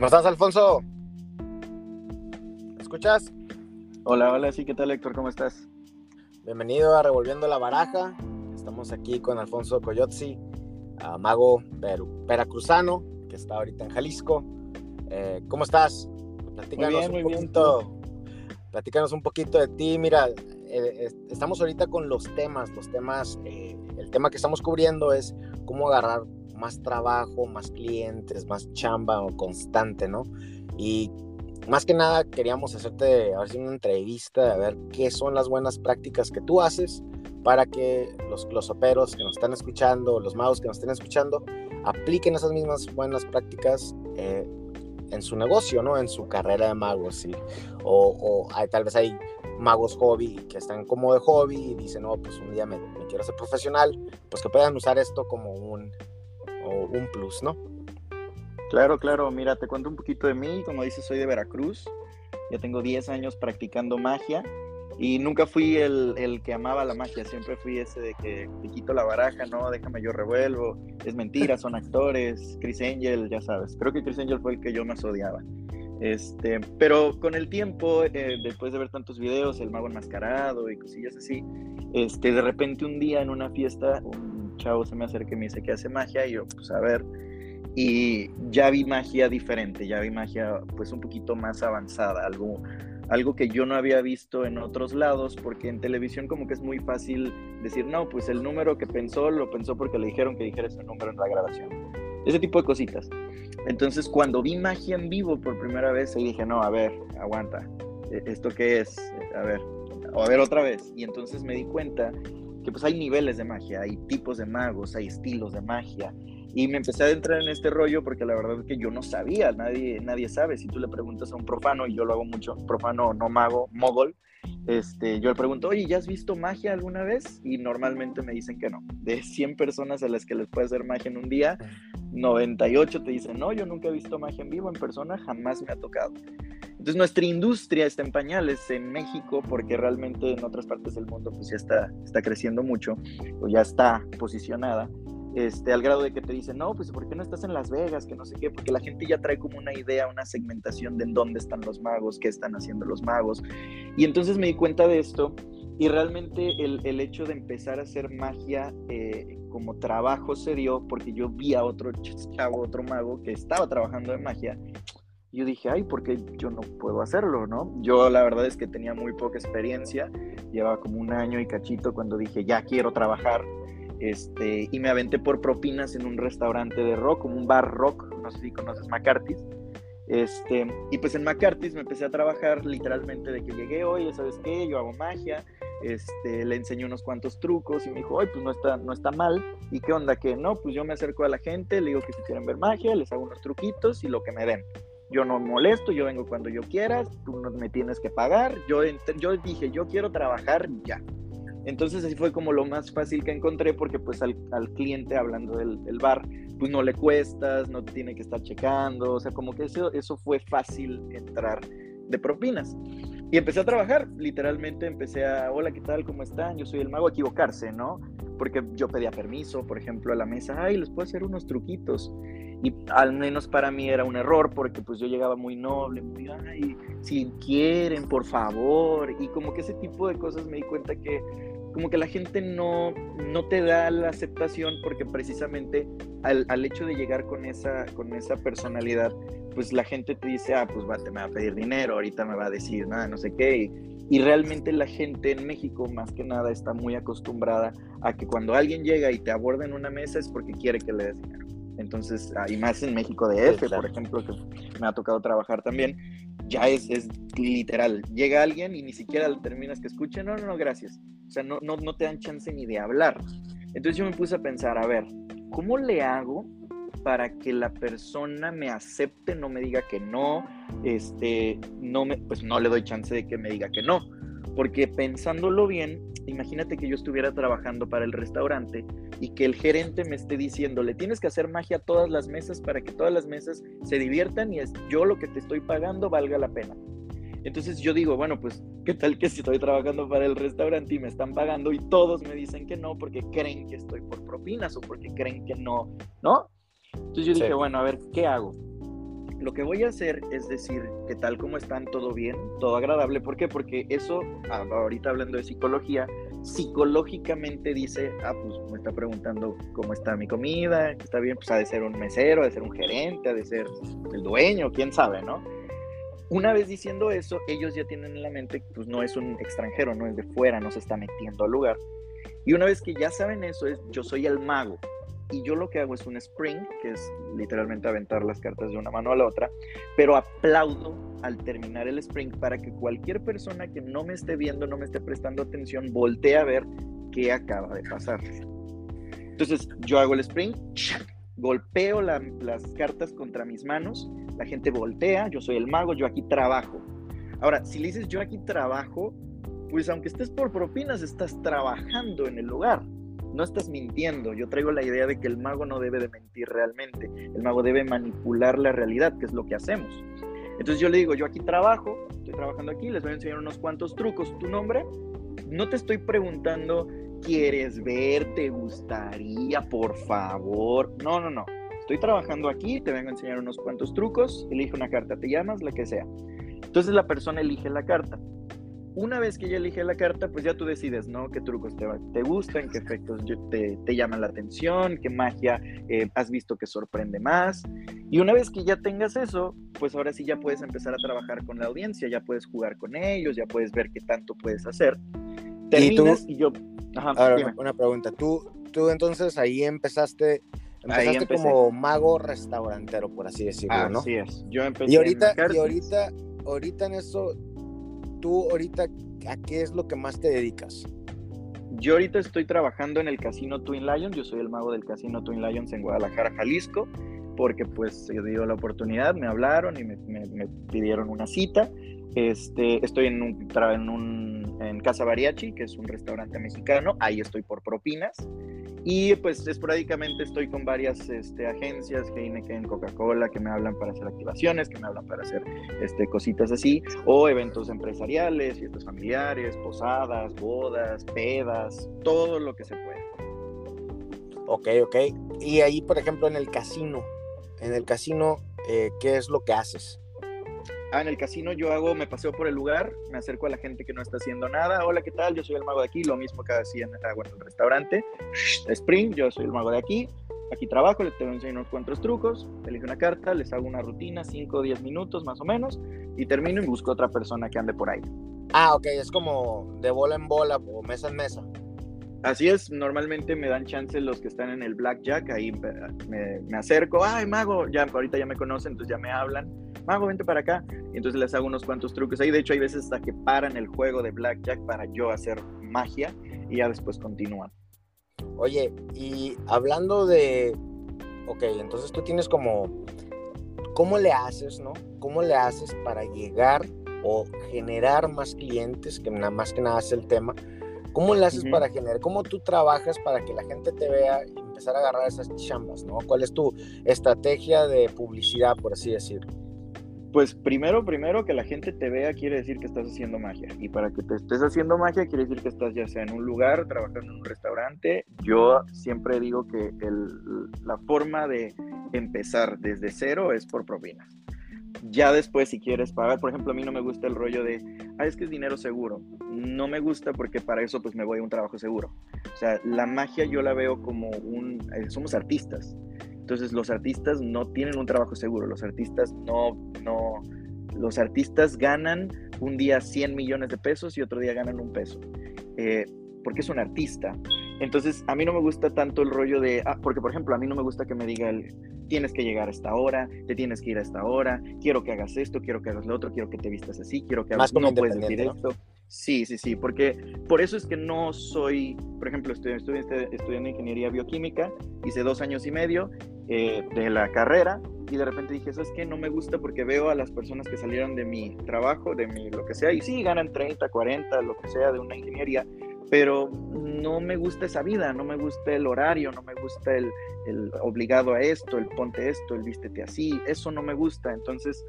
¿Cómo estás, Alfonso? ¿Me escuchas? Hola, hola, sí, ¿qué tal, Héctor? ¿Cómo estás? Bienvenido a Revolviendo la Baraja. Estamos aquí con Alfonso Coyotzi, mago peracruzano, que está ahorita en Jalisco. Eh, ¿Cómo estás? Platícanos un poquito. Platícanos un poquito de ti. Mira, eh, estamos ahorita con los temas. Los temas, eh, el tema que estamos cubriendo es cómo agarrar más trabajo, más clientes, más chamba constante, ¿no? Y más que nada queríamos hacerte a ver una entrevista, a ver qué son las buenas prácticas que tú haces para que los, los operos que nos están escuchando, los magos que nos estén escuchando, apliquen esas mismas buenas prácticas eh, en su negocio, ¿no? En su carrera de magos, ¿sí? O, o hay, tal vez hay magos hobby que están como de hobby y dicen, no, pues un día me, me quiero ser profesional, pues que puedan usar esto como un, un plus, ¿no? Claro, claro. Mira, te cuento un poquito de mí. Como dices, soy de Veracruz. Ya tengo 10 años practicando magia. Y nunca fui el, que amaba la magia, siempre fui ese de que te quito la baraja, no, déjame yo revuelvo, es mentira, son actores, Chris Angel, ya sabes, creo que Chris Angel fue el que yo más odiaba. Este, pero con el tiempo, eh, después de ver tantos videos, el mago enmascarado y cosillas así, este, de repente un día en una fiesta, un chavo se me acerca y me dice que hace magia y yo, pues a ver, y ya vi magia diferente, ya vi magia pues un poquito más avanzada, algo algo que yo no había visto en otros lados, porque en televisión como que es muy fácil decir, no, pues el número que pensó lo pensó porque le dijeron que dijera ese número en la grabación. Ese tipo de cositas. Entonces cuando vi magia en vivo por primera vez, ahí dije, no, a ver, aguanta, ¿e-, ¿esto qué es? A ver, a ver otra vez. Y entonces me di cuenta que pues hay niveles de magia, hay tipos de magos, hay estilos de magia, y me empecé a entrar en este rollo porque la verdad es que yo no sabía, nadie, nadie sabe. Si tú le preguntas a un profano, y yo lo hago mucho, profano no mago, mogol, este, yo le pregunto, oye, ¿ya has visto magia alguna vez? Y normalmente me dicen que no. De 100 personas a las que les puede hacer magia en un día, 98 te dicen, no, yo nunca he visto magia en vivo, en persona, jamás me ha tocado. Entonces nuestra industria está en pañales en México porque realmente en otras partes del mundo pues ya está, está creciendo mucho o ya está posicionada este, al grado de que te dicen, no, pues ¿por qué no estás en Las Vegas? Que no sé qué, porque la gente ya trae como una idea, una segmentación de en dónde están los magos, qué están haciendo los magos. Y entonces me di cuenta de esto y realmente el, el hecho de empezar a hacer magia eh, como trabajo se dio porque yo vi a otro chavo, otro mago que estaba trabajando en magia. Yo dije, ay, ¿por qué yo no puedo hacerlo, no? Yo la verdad es que tenía muy poca experiencia, llevaba como un año y cachito cuando dije, ya quiero trabajar este, y me aventé por propinas en un restaurante de rock, como un bar rock, no sé si conoces McCarthy's. Este, y pues en McCarthy's me empecé a trabajar literalmente de que llegué, oye, ¿sabes qué? Yo hago magia, este, le enseñé unos cuantos trucos y me dijo, oye, pues no está, no está mal. ¿Y qué onda? Que no, pues yo me acerco a la gente, le digo que si quieren ver magia, les hago unos truquitos y lo que me den. Yo no molesto, yo vengo cuando yo quieras, tú no me tienes que pagar. Yo, yo dije, yo quiero trabajar ya. Entonces así fue como lo más fácil que encontré porque pues al, cliente hablando del, bar pues no le cuestas, no tiene que estar checando, o sea como que eso, eso fue fácil entrar de propinas. Y empecé a trabajar, literalmente empecé a, hola, ¿qué tal? ¿Cómo están? Yo soy el mago, a equivocarse, ¿no? Porque yo pedía permiso, por ejemplo, a la mesa, ay, les puedo hacer unos truquitos. Y al menos para mí era un error porque pues yo llegaba muy noble, muy, ay, si quieren, por favor. Y como que ese tipo de cosas me di cuenta que como que la gente no, no te da la aceptación porque precisamente al, al, hecho de llegar con esa, con esa personalidad, pues la gente te dice, ah, pues va, te me va a pedir dinero, ahorita me va a decir nada, no sé qué. Y, y, realmente la gente en México, más que nada, está muy acostumbrada a que cuando alguien llega y te aborda en una mesa es porque quiere que le des dinero. Entonces, y más en México de F, por ejemplo, que me ha tocado trabajar también, ya es, es literal. Llega alguien y ni siquiera terminas que escuche, no, no, no, gracias o sea, no, no, no te dan chance ni de hablar. Entonces yo me puse a pensar, a ver, ¿cómo le hago para que la persona me acepte, no me diga que no, este, no me, pues no le doy chance de que me diga que no. Porque pensándolo bien, imagínate que yo estuviera trabajando para el restaurante y que el gerente me esté diciendo, le tienes que hacer magia a todas las mesas para que todas las mesas se diviertan y es yo lo que te estoy pagando valga la pena. Entonces yo digo, bueno, pues, ¿qué tal que si estoy trabajando para el restaurante y me están pagando y todos me dicen que no porque creen que estoy por propinas o porque creen que no, ¿no? Entonces yo dije, bueno, a ver, ¿qué hago? lo que voy a hacer es decir que tal como están, todo bien, todo agradable. ¿Por qué? Porque eso, ah, ahorita hablando de psicología, psicológicamente dice, ah, pues me está preguntando cómo está mi comida, está bien, pues ha de ser un mesero, ha de ser un gerente, ha de ser el dueño, quién sabe, ¿no? Una vez diciendo eso, ellos ya tienen en la mente, pues no es un extranjero, no es de fuera, no se está metiendo al lugar. Y una vez que ya saben eso, es yo soy el mago. Y yo lo que hago es un spring, que es literalmente aventar las cartas de una mano a la otra, pero aplaudo al terminar el spring para que cualquier persona que no me esté viendo, no me esté prestando atención, voltee a ver qué acaba de pasar. Entonces yo hago el spring, golpeo las cartas contra mis manos, la gente voltea, yo soy el mago, yo aquí trabajo. Ahora, si le dices yo aquí trabajo, pues aunque estés por propinas, estás trabajando en el lugar. No estás mintiendo. Yo traigo la idea de que el mago no debe de mentir realmente. El mago debe manipular la realidad, que es lo que hacemos. Entonces yo le digo, yo aquí trabajo, estoy trabajando aquí, les voy a enseñar unos cuantos trucos. ¿Tu nombre? No te estoy preguntando, ¿quieres ver? ¿Te gustaría? Por favor. No, no, no. Estoy trabajando aquí, te vengo a enseñar unos cuantos trucos, elige una carta, te llamas, la que sea. Entonces la persona elige la carta una vez que ya elige la carta, pues ya tú decides, ¿no? ¿Qué trucos te, te gustan? ¿Qué efectos te, te, llaman la atención? ¿Qué magia eh, has visto que sorprende más? Y una vez que ya tengas eso, pues ahora sí ya puedes empezar a trabajar con la audiencia, ya puedes jugar con ellos, ya puedes ver qué tanto puedes hacer. Terminas y, yo... Ajá, ahora, una, pregunta. ¿Tú, tú entonces ahí empezaste... Empezaste como mago restaurantero, por así decirlo, ¿no? Así es. Yo empecé y ahorita, y ahorita, ahorita en eso, tú ahorita, ¿a qué es lo que más te dedicas? Yo ahorita estoy trabajando en el casino Twin Lions, yo soy el mago del casino Twin Lions en Guadalajara, Jalisco, porque pues se dio la oportunidad, me hablaron y me, me pidieron una cita. Este, estoy en un, en un en Casa Bariachi, que es un restaurante mexicano, ahí estoy por propinas. Y pues esporádicamente estoy con varias este, agencias, Heineken, Coca-Cola, que me hablan para hacer activaciones, que me hablan para hacer este, cositas así, o eventos empresariales, fiestas familiares, posadas, bodas, pedas, todo lo que se pueda. Ok, ok. Y ahí, por ejemplo, en el casino, en el casino, eh, ¿qué es lo que haces? Ah, en el casino yo hago, me paseo por el lugar, me acerco a la gente que no está haciendo nada. Hola, ¿qué tal? Yo soy el mago de aquí, lo mismo que hacía en, en el restaurante. Spring, yo soy el mago de aquí. Aquí trabajo, les tengo unos cuantos trucos, elijo una carta, les hago una rutina, 5 o 10 minutos más o menos, y termino y busco otra persona que ande por ahí. Ah, ok, es como de bola en bola o mesa en mesa. Así es, normalmente me dan chance los que están en el blackjack, ahí me, acerco, ay mago, ya ahorita ya me conocen, entonces ya me hablan mago, vente para acá. Y entonces les hago unos cuantos trucos ahí. De hecho, hay veces hasta que paran el juego de Blackjack para yo hacer magia y ya después continúan. Oye, y hablando de. Ok, entonces tú tienes como. ¿Cómo le haces, no? ¿Cómo le haces para llegar o generar más clientes? Que nada más que nada es el tema. ¿Cómo le haces para generar? ¿Cómo tú trabajas para que la gente te vea y empezar a agarrar esas chambas, ¿no? ¿Cuál es tu estrategia de publicidad, por así decirlo? Pues primero, primero que la gente te vea quiere decir que estás haciendo magia. Y para que te estés haciendo magia quiere decir que estás ya sea en un lugar, trabajando en un restaurante. Yo siempre digo que la forma de empezar desde cero es por propinas. Ya después, si quieres pagar, por ejemplo, a mí no me gusta el rollo de, ah, es que es dinero seguro. No me gusta porque para eso pues me voy a un trabajo seguro. O sea, la magia yo la veo como un, eh, somos artistas. Entonces los artistas no tienen un trabajo seguro, los artistas no, no, los artistas ganan un día 100 millones de pesos y otro día ganan un peso, eh, porque es un artista. Entonces a mí no me gusta tanto el rollo de, ah, porque por ejemplo a mí no me gusta que me diga el, tienes que llegar a esta hora, te tienes que ir a esta hora, quiero que hagas esto, quiero que hagas lo otro, quiero que te vistas así, quiero que hagas, no puedes decir esto. Sí, sí, sí, porque por eso es que no soy, por ejemplo, estoy, estoy estudiando ingeniería bioquímica, hice dos años y medio eh, de la carrera y de repente dije, ¿sabes qué? No me gusta porque veo a las personas que salieron de mi trabajo, de mi lo que sea, y sí, ganan 30, 40, lo que sea de una ingeniería, pero no me gusta esa vida, no me gusta el horario, no me gusta el, obligado a esto, el ponte esto, el vístete así, eso no me gusta, entonces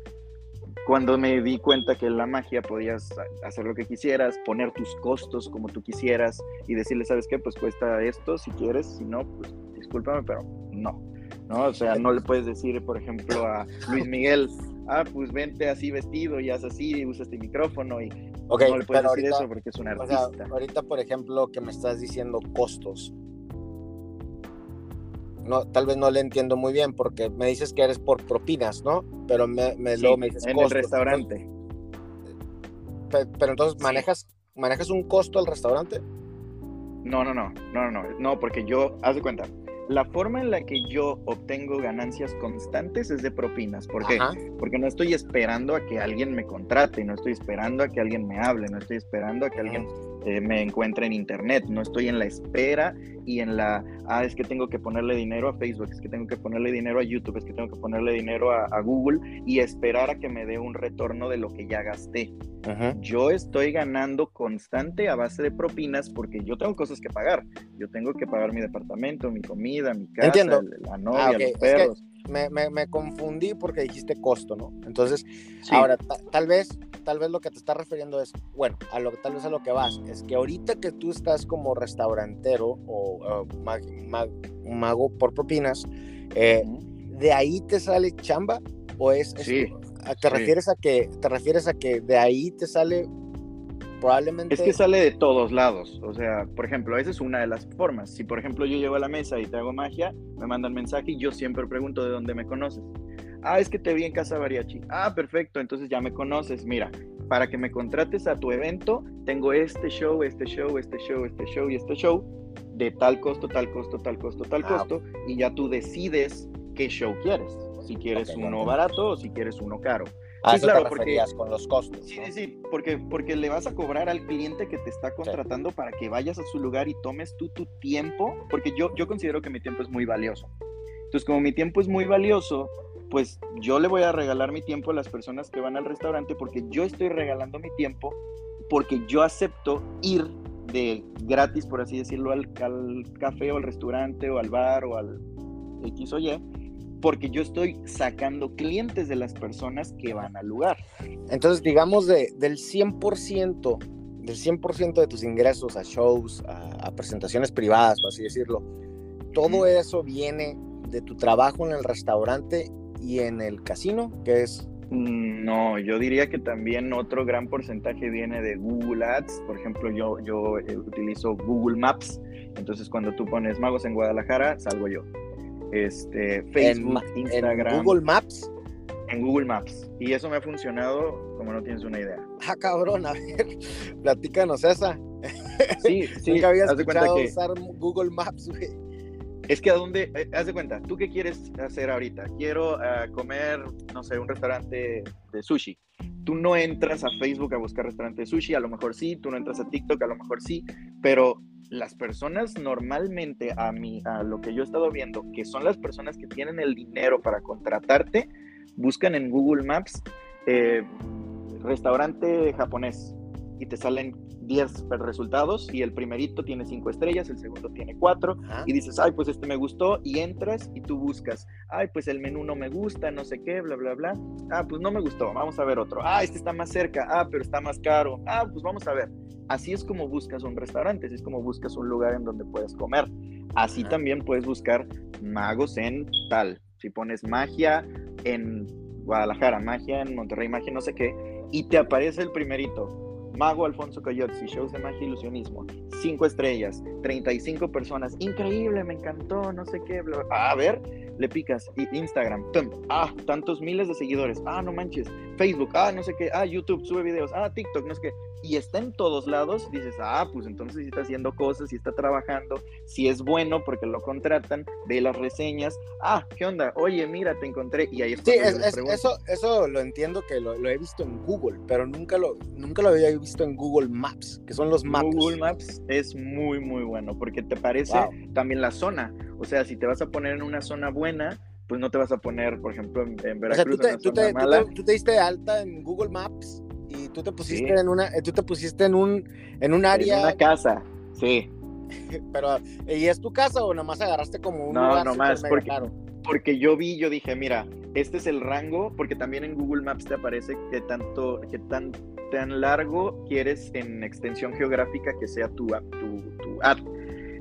cuando me di cuenta que la magia podías hacer lo que quisieras, poner tus costos como tú quisieras y decirle, ¿sabes qué? Pues cuesta esto si quieres, si no, pues discúlpame, pero no. ¿no? O sea, no le puedes decir, por ejemplo, a Luis Miguel, ah, pues vente así vestido y haz así y usa este micrófono y no le puedes decir eso porque es un artista. O sea, ahorita, por ejemplo, que me estás diciendo costos. No, tal vez no le entiendo muy bien porque me dices que eres por propinas, ¿no? Pero me, me, luego me dices en el restaurante. Pero, entonces, ¿manejas, ¿manejas un costo al restaurante? No, no, no, no, no, no, porque yo, haz de cuenta, la forma en la que yo obtengo ganancias constantes es de propinas. ¿Por qué? Porque no estoy esperando a que alguien me contrate, no estoy esperando a que alguien me hable, no estoy esperando a que alguien eh, me encuentre en internet, no estoy en la espera y en la, ah, es que tengo que ponerle dinero a Facebook, es que tengo que ponerle dinero a YouTube, es que tengo que ponerle dinero a, Google y esperar a que me dé un retorno de lo que ya gasté. Yo estoy ganando constante a base de propinas porque yo tengo cosas que pagar. Yo tengo que pagar mi departamento, mi comida, mi casa, la novia, ah, los perros. Me, me, confundí porque dijiste costo, ¿no? Entonces, ahora, tal vez tal vez lo que te estás refiriendo es, bueno, a lo tal vez a lo que vas, es que ahorita que tú estás como restaurantero o, mago por propinas, eh, ¿de ahí te sale chamba? ¿O es, te refieres a que te refieres a que de ahí te sale probablemente Es que sale de todos lados, o sea, por ejemplo, esa es una de las formas. Si por ejemplo yo llego a la mesa y te hago magia, me mandan mensaje y yo siempre pregunto de dónde me conoces. Ah, es que te vi en Casa Variachi. Ah, perfecto, entonces ya me conoces. Mira, para que me contrates a tu evento, tengo este show, este show, este show, este show y este show de tal costo, tal costo, tal costo, tal ah, costo, y ya tú decides qué show quieres. Si quieres uno barato o si quieres uno caro. Ah, sí, claro, porque con los costos. Sí, sí, sí, porque, porque le vas a cobrar al cliente que te está contratando para que vayas a su lugar y tomes tú tu tiempo, porque yo, yo considero que mi tiempo es muy valioso. Entonces, como mi tiempo es muy valioso, pues yo le voy a regalar mi tiempo a las personas que van al restaurante porque yo estoy regalando mi tiempo porque yo acepto ir de gratis, por así decirlo, al, café o al restaurante o al bar o al X o Y, porque yo estoy sacando clientes de las personas que van al lugar. Entonces, digamos, de, del 100%, del 100% de tus ingresos a shows, a, presentaciones privadas, por así decirlo, todo eso viene de tu trabajo en el restaurante y en el casino, que es... Mm, no, yo diría que también otro gran porcentaje viene de Google Ads. Por ejemplo, yo, yo eh, utilizo Google Maps. Entonces, cuando tú pones Magos en Guadalajara, salgo yo. Este, Facebook, Instagram. ¿En Google Maps? En Google Maps. Y eso me ha funcionado como no tienes una idea. Ah, cabrón, a ver, platícanos esa. Sí, sí. Nunca había escuchado usar Google Maps, güey. Es que a dónde, eh, haz de cuenta, ¿tú qué quieres hacer ahorita? Quiero ah, comer, no sé, un restaurante de sushi. Tú no entras a Facebook a buscar restaurante de sushi, a lo mejor sí, tú no entras a TikTok, a lo mejor sí, pero las personas normalmente a mí, a lo que yo he estado viendo, que son las personas que tienen el dinero para contratarte, buscan en Google Maps eh, restaurante japonés y te salen 10 resultados y el primerito tiene 5 estrellas, el segundo tiene 4 y dices, ay, pues este me gustó y entras y tú buscas, ay, pues el menú no me gusta, no sé qué, bla, bla, bla. Ah, pues no me gustó, vamos a ver otro. Ah, este está más cerca, ah, pero está más caro. Ah, pues vamos a ver. Así es como buscas un restaurante, así es como buscas un lugar en donde puedes comer. Así también puedes buscar magos en tal. Si pones magia en Guadalajara, magia en Monterrey, magia no sé qué, y te aparece el primerito Mago Alfonso Coyotzi, shows de magia ilusionismo, cinco estrellas, 35 personas, increíble, me encantó, no sé qué, a ver, le picas, Instagram, ah, tantos miles de seguidores, ah, no manches, Facebook, ah, no sé qué, ah, YouTube, sube videos, ah, TikTok, no sé qué, y está en todos lados, dices, ah, pues entonces si está haciendo cosas, si está trabajando, si es bueno porque lo contratan, ve las reseñas, ah, ¿qué onda? Oye, mira, te encontré, y ahí está. Sí, eso, eso lo entiendo que lo, he visto en Google, pero nunca lo, nunca lo había visto en Google Maps, que son los maps. Google Maps es muy, muy bueno, porque te parece también la zona, o sea, si te vas a poner en una zona buena, pues no te vas a poner, por ejemplo, en, Veracruz. O sea, tú te, tú te diste alta en Google Maps tú te pusiste en una, tú te pusiste en un, en un área. En una casa, sí. Pero, ¿y es tu casa o nomás agarraste como un no, lugar nomás porque, porque yo vi, yo dije, mira, este es el rango, porque también en Google Maps te aparece que tanto, que tan, tan largo quieres en extensión geográfica que sea tu, tu, tu app.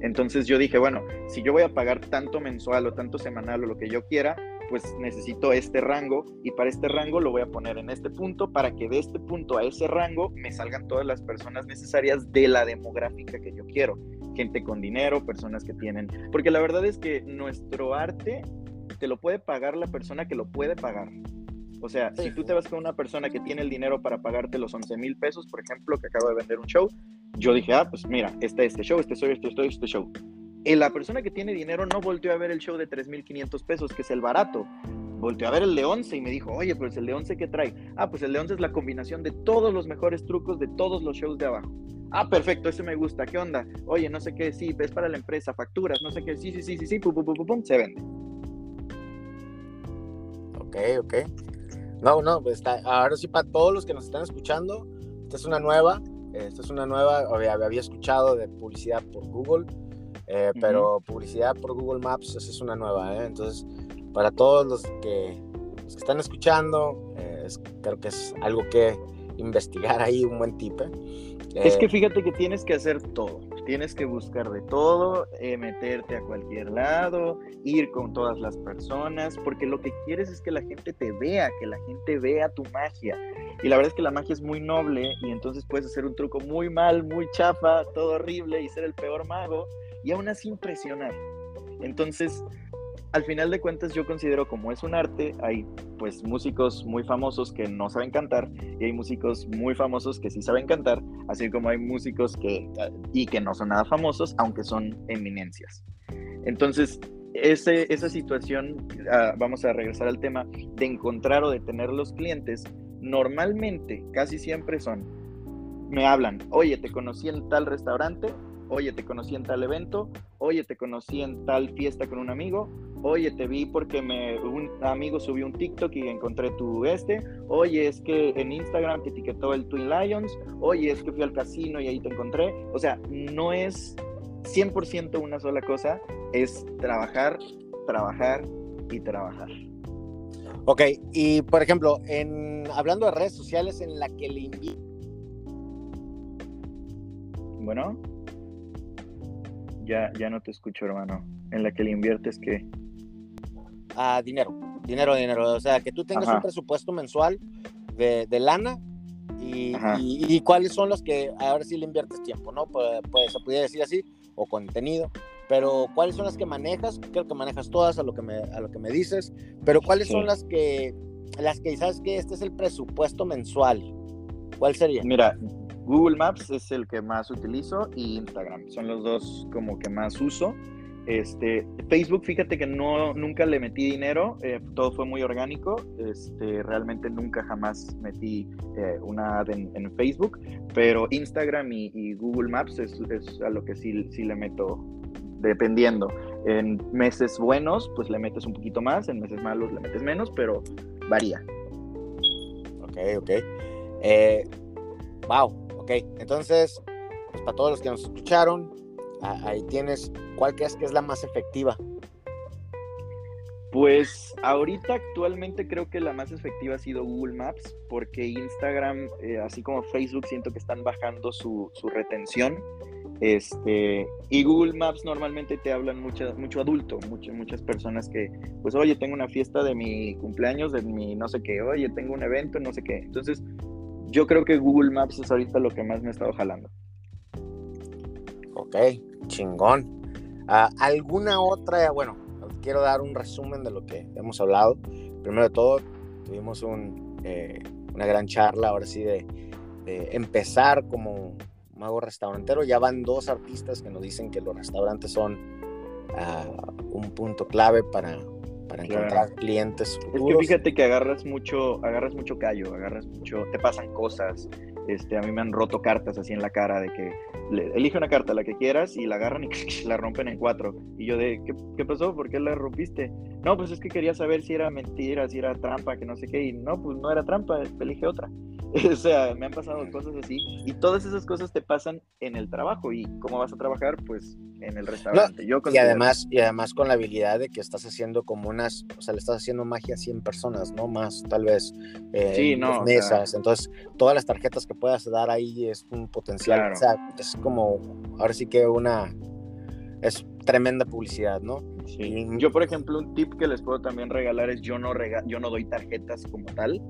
Entonces yo dije, bueno, si yo voy a pagar tanto mensual o tanto semanal o lo que yo quiera, pues necesito este rango y para este rango lo voy a poner en este punto para que de este punto a ese rango me salgan todas las personas necesarias de la demográfica que yo quiero. Gente con dinero, personas que tienen... Porque la verdad es que nuestro arte te lo puede pagar la persona que lo puede pagar. O sea, si tú te vas con una persona que tiene el dinero para pagarte los 11 mil pesos, por ejemplo, que acaba de vender un show, yo dije, ah, pues mira, este, este show, este show, este, este, este show la persona que tiene dinero no volteó a ver el show de 3.500 pesos, que es el barato. Volteó a ver el de 11 y me dijo, oye, pues el de 11 ¿qué trae? Ah, pues el de 11 es la combinación de todos los mejores trucos de todos los shows de abajo. Ah, perfecto, ese me gusta. ¿Qué onda? Oye, no sé qué, sí, es para la empresa, facturas, no sé qué, sí, sí, sí, sí, sí, pum, pum, pum, pum, se vende. Ok, ok. No, no, pues está, ahora sí, para todos los que nos están escuchando, esta es una nueva, esta es una nueva, había escuchado de publicidad por Google, eh, pero publicidad por Google Maps, esa es una nueva, ¿eh? Entonces, para todos los que, los que están escuchando, eh, creo que es algo que investigar ahí, un buen tip. Es que fíjate que tienes que hacer todo. Tienes que buscar de todo, meterte a cualquier lado, ir con todas las personas, porque lo que quieres es que la gente te vea, que la gente vea tu magia. Y la verdad es que la magia es muy noble y entonces puedes hacer un truco muy mal, muy chafa, todo horrible y ser el peor mago y aún así impresionar. Entonces, al final de cuentas yo considero como es un arte, hay pues músicos muy famosos que no saben cantar y hay músicos muy famosos que sí saben cantar, así como hay músicos que y que no son nada famosos, aunque son eminencias. Entonces, ese, esa situación, ah, vamos a regresar al tema de encontrar o de tener los clientes, normalmente, casi siempre son, me hablan, oye, te conocí en tal restaurante, oye, te conocí en tal evento, oye, te conocí en tal fiesta con un amigo, oye, te vi porque me, un amigo subió un TikTok y encontré tu este, oye, es que en Instagram te etiquetó el Twin Lions, oye, es que fui al casino y ahí te encontré. O sea, no es 100% una sola cosa, es trabajar, trabajar y trabajar. Ok, y por ejemplo, en, hablando de redes sociales en la que le invito. Bueno. Ya, ya no te escucho, hermano. En la que le inviertes qué? Ah, dinero, dinero, dinero. O sea, que tú tengas un presupuesto mensual de, lana y, cuáles son los que ahora sí le inviertes tiempo, ¿no? Pues, pues, se podría decir así, o contenido. Pero cuáles son las que manejas, creo que manejas todas a lo que me, a lo que me dices, pero cuáles son las que, las que sabes que este es el presupuesto mensual. ¿Cuál sería? Mira, Google Maps es el que más utilizo y Instagram. Son los dos como que más uso. Este, Facebook, fíjate que no, nunca le metí dinero, eh, todo fue muy orgánico, este, realmente nunca jamás metí eh, una ad en, Facebook, pero Instagram y, Google Maps es, a lo que sí, sí le meto dependiendo. En meses buenos, pues le metes un poquito más, en meses malos le metes menos, pero varía. Ok, ok. Eh, wow, entonces, pues, para todos los que nos escucharon, ahí tienes, ¿cuál crees que es la más efectiva? Pues ahorita actualmente creo que la más efectiva ha sido Google Maps, porque Instagram, eh, así como Facebook, siento que están bajando su, retención. Este, y Google Maps normalmente te hablan mucho, mucho adulto, muchas personas que, pues, oye, tengo una fiesta de mi cumpleaños, de mi no sé qué, oye, tengo un evento, no sé qué. Entonces, yo creo que Google Maps es ahorita lo que más me ha estado jalando. Ok, chingón. Ah, ¿Alguna otra? Bueno, quiero dar un resumen de lo que hemos hablado. Primero de todo, tuvimos eh, una gran charla, ahora sí, de, empezar como mago restaurantero. Ya van dos artistas que nos dicen que los restaurantes son ah, un punto clave para, para encontrar clientes Es que fíjate que agarras mucho, agarras mucho callo, agarras mucho, te pasan cosas. Este, a mí me han roto cartas así en la cara de que elige una carta, la que quieras, y la agarran y la rompen en cuatro. Y yo de, ¿qué, ¿qué, pasó? ¿Por qué la rompiste? No, pues es que quería saber si era mentira, si era trampa, que no sé qué. Y no, pues no era trampa, elige otra. o sea, me han pasado cosas así y todas esas cosas te pasan en el trabajo y cómo vas a trabajar, pues en el restaurante. Yo y además y además con la habilidad de que estás haciendo como unas, o sea, le estás haciendo magia a 100 personas, no más, tal vez eh, sí, no, mesas. Entonces, todas las tarjetas que puedas dar ahí es un potencial, o sea, es como ahora sí que una es tremenda publicidad, ¿no? Sí. Yo, por ejemplo, un tip que les puedo también regalar es yo no, rega yo no doy tarjetas como tal.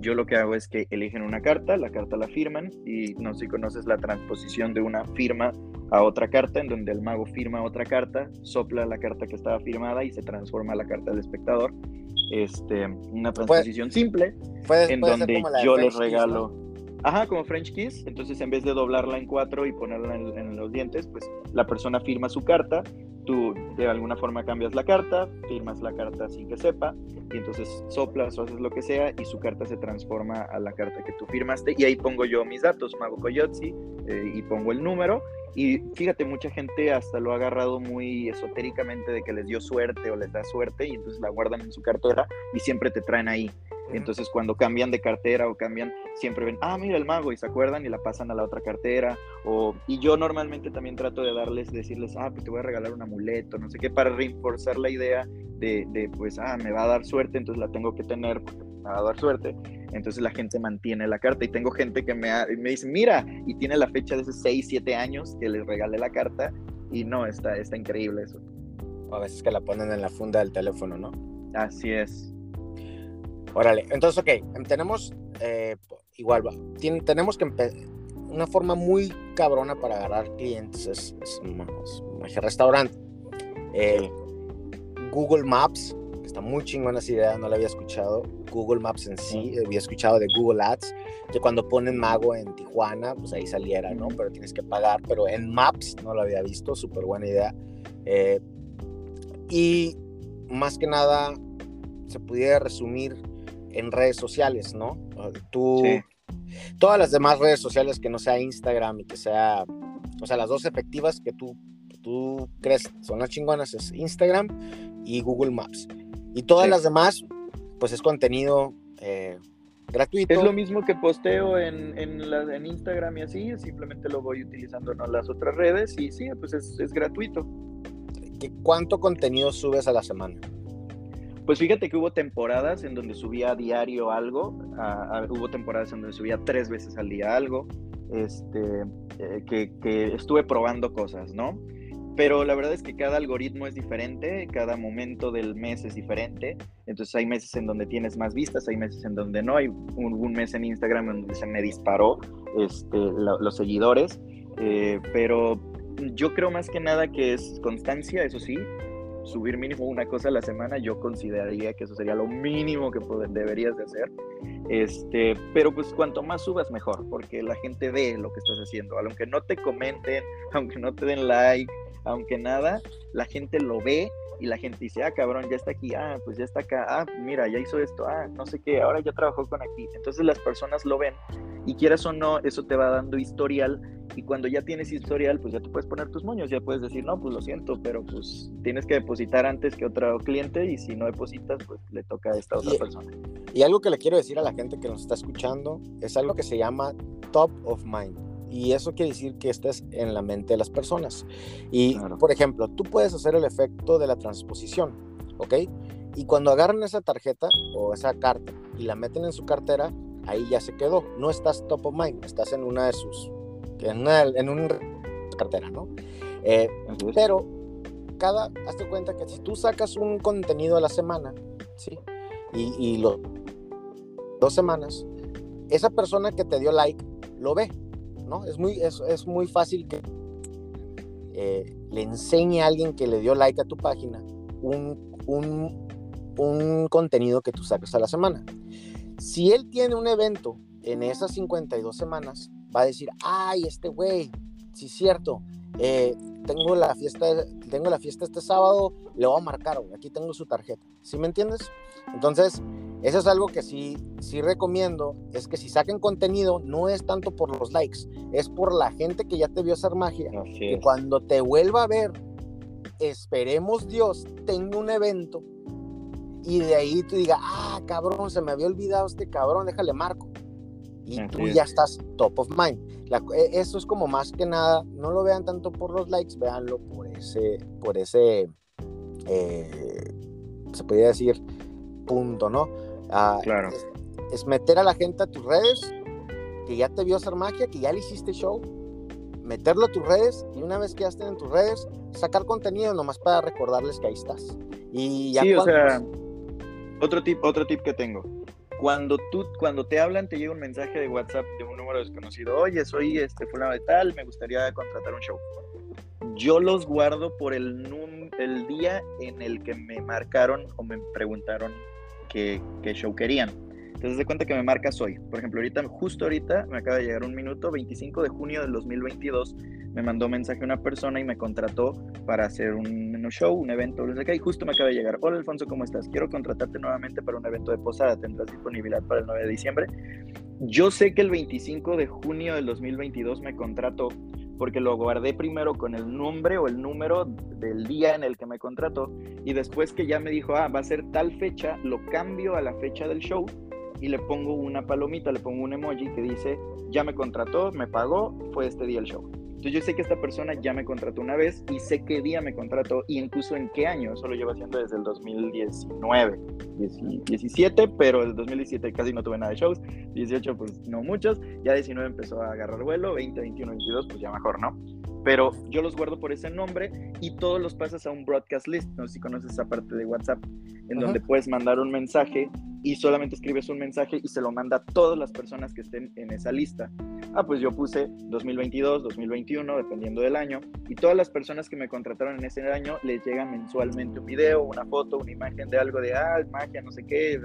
Yo lo que hago es que eligen una carta, la carta la firman y no sé si conoces la transposición de una firma a otra carta, en donde el mago firma otra carta, sopla la carta que estaba firmada y se transforma la carta del espectador. Este, una transposición simple, en donde yo les regalo. Ajá, como French Kiss. Entonces, en vez de doblarla en cuatro y ponerla en, los dientes, pues la persona firma su carta, tú de alguna forma cambias la carta, firmas la carta sin que sepa, y entonces soplas o haces lo que sea, y su carta se transforma a la carta que tú firmaste, y ahí pongo yo mis datos, Mago Coyotzi, eh, y pongo el número, y fíjate, mucha gente hasta lo ha agarrado muy esotéricamente de que les dio suerte o les da suerte, y entonces la guardan en su cartera y siempre te traen ahí. Entonces cuando cambian de cartera o cambian, siempre ven, ah, mira el mago y se acuerdan y la pasan a la otra cartera. O, y yo normalmente también trato de darles, decirles, ah, pues te voy a regalar un amuleto, no sé qué, para reforzar la idea de, de, pues, ah, me va a dar suerte, entonces la tengo que tener porque me va a dar suerte. Entonces la gente mantiene la carta y tengo gente que me, me dice, mira, y tiene la fecha de esos 6, 7 años que les regalé la carta y no, está, está increíble eso. a veces que la ponen en la funda del teléfono, ¿no? Así es. Órale, entonces, ok, em, tenemos eh, igual, tenemos que una forma muy cabrona para agarrar clientes es, es, es restaurante. Eh, Google Maps, que está muy chingona esa idea, no la había escuchado. Google Maps en sí, había escuchado de Google Ads, que cuando ponen Mago en Tijuana, pues ahí saliera, ¿no? Pero tienes que pagar, pero en Maps no lo había visto, súper buena idea. Eh, y más que nada, se pudiera resumir en redes sociales, ¿no? Tú, todas las demás redes sociales que no sea Instagram y que sea, o sea, las dos efectivas que tú, tú crees son las chingonas es Instagram y Google Maps. Y todas las demás, pues es contenido eh, gratuito. Es lo mismo que posteo en, en, Instagram y así, simplemente lo voy utilizando en las otras redes y sí, pues es, es gratuito. ¿Cuánto contenido subes a la semana? Pues fíjate que hubo temporadas en donde subía a diario algo, hubo temporadas en donde subía tres veces al día algo, este, eh, que, estuve probando cosas, ¿no? Pero la verdad es que cada algoritmo es diferente, cada momento del mes es diferente, entonces hay meses en donde tienes más vistas, hay meses en donde no, hay un, mes en Instagram en donde se me disparó este, los seguidores, eh, pero yo creo más que nada que es constancia, eso sí, subir mínimo una cosa a la semana, yo consideraría que eso sería lo mínimo que deberías de hacer. Este, pero pues cuanto más subas mejor, porque la gente ve lo que estás haciendo. Aunque no te comenten, aunque no te den like, aunque nada, la gente lo ve y la gente dice, ah, cabrón, ya está aquí, ah, pues ya está acá, ah, mira, ya hizo esto, ah, no sé qué, ahora ya trabajó con aquí. Entonces las personas lo ven y quieras o no, eso te va dando historial y cuando ya tienes historial, pues ya te puedes poner tus moños, ya puedes decir, no, pues lo siento, pero pues tienes que depositar antes que otro cliente y si no depositas, pues le toca a esta otra persona. Y algo que le quiero decir a la gente que nos está escuchando es algo que se llama top of mind. Y eso quiere decir que estés en la mente de las personas. Y, por ejemplo, tú puedes hacer el efecto de la transposición, ¿ok? Y cuando agarran esa tarjeta o esa carta y la meten en su cartera, ahí ya se quedó. No estás top of mind, estás en una de sus, en una, en una cartera, ¿no? Eh, pero cada, hazte cuenta que si tú sacas un contenido a la semana, ¿sí? Y, y lo, dos semanas, esa persona que te dio like lo ve, Es muy, es, es muy fácil que eh, le enseñe a alguien que le dio like a tu página un, un, un contenido que tú sacas a la semana. Si él tiene un evento en esas 52 semanas, va a decir, ay, este güey, sí es cierto, eh, tengo la fiesta, tengo la fiesta este sábado, le voy a marcar, aquí tengo su tarjeta, ¿sí me entiendes? Entonces, eso es algo que sí, sí recomiendo, es que si saquen contenido, no es tanto por los likes, es por la gente que ya te vio hacer magia, que cuando te vuelva a ver, esperemos Dios, tenga un evento y de ahí tú digas, ah, cabrón, se me había olvidado este cabrón, déjale marco. Y tú ya estás top of mind. E, eso es como más que nada, no lo vean tanto por los likes, véanlo por ese, por ese, eh, se podría decir, punto, ¿no? Ah, claro. Es, meter a la gente a tus redes, que ya te vio hacer magia, que ya le hiciste show, meterlo a tus redes y una vez que ya estén en tus redes, sacar contenido nomás para recordarles que ahí estás. Y ya sí, o sea, otro tip, otro tip que tengo. Cuando tú, cuando te hablan, te llega un mensaje de WhatsApp de un número desconocido. Oye, soy este fulano de tal, me gustaría contratar un show. Yo los guardo por el, el día en el que me marcaron o me preguntaron qué, qué show querían. Entonces, de cuenta que me marcas hoy. Por ejemplo, ahorita, justo ahorita, me acaba de llegar un minuto, 25 de junio del 2022, me mandó mensaje una persona y me contrató para hacer un, show, un evento, y justo me acaba de llegar. Hola, Alfonso, ¿cómo estás? Quiero contratarte nuevamente para un evento de posada. ¿Tendrás disponibilidad para el 9 de diciembre? Yo sé que el 25 de junio del 2022 me contrató porque lo guardé primero con el nombre o el número del día en el que me contrató y después que ya me dijo, ah, va a ser tal fecha, lo cambio a la fecha del show y le pongo una palomita, le pongo un emoji que dice, ya me contrató, me pagó, fue este día el show. Entonces yo sé que esta persona ya me contrató una vez y sé qué día me contrató y incluso en qué año. Eso lo llevo haciendo desde el 2019, 17, pero el 2017 casi no tuve nada de shows. 18 pues no muchos. Ya 19 empezó a agarrar vuelo. 20, 21, 22 pues ya mejor, ¿no? pero yo los guardo por ese nombre y todos los pasas a un broadcast list. No sé si conoces esa parte de WhatsApp, en donde puedes mandar un mensaje y solamente escribes un mensaje y se lo manda a todas las personas que estén en esa lista. Ah, pues yo puse 2022, 2021, dependiendo del año, y todas las personas que me contrataron en ese año les llega mensualmente un video, una foto, una imagen de algo de, ah, magia, no sé qué,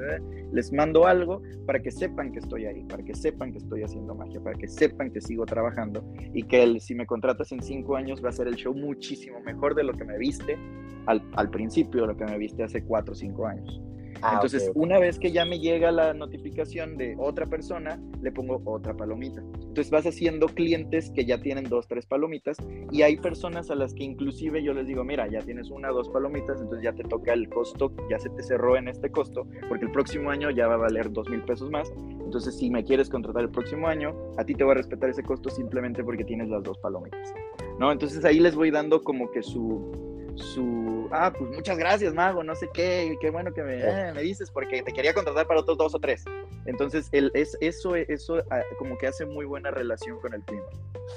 les mando algo para que sepan que estoy ahí, para que sepan que estoy haciendo magia, para que sepan que sigo trabajando y que si me contratas en cinco años va a ser el show muchísimo mejor de lo que me viste al, al principio, de lo que me viste hace cuatro o cinco años. Ah, Entonces, una vez que ya me llega la notificación de otra persona, le pongo otra palomita. Entonces vas haciendo clientes que ya tienen dos, tres palomitas y hay personas a las que inclusive yo les digo, mira, ya tienes una, dos palomitas, entonces ya te toca el costo, ya se te cerró en este costo, porque el próximo año ya va a valer dos mil pesos más. Entonces, si me quieres contratar el próximo año, a ti te va a respetar ese costo simplemente porque tienes las dos palomitas. ¿No? Entonces ahí les voy dando como que su, su, ah, pues muchas gracias, Mago, no sé qué, qué bueno que me, eh, me dices, porque te quería contratar para otros dos o tres. Entonces, el, es, eso, eso ah, como que hace muy buena relación con el cliente.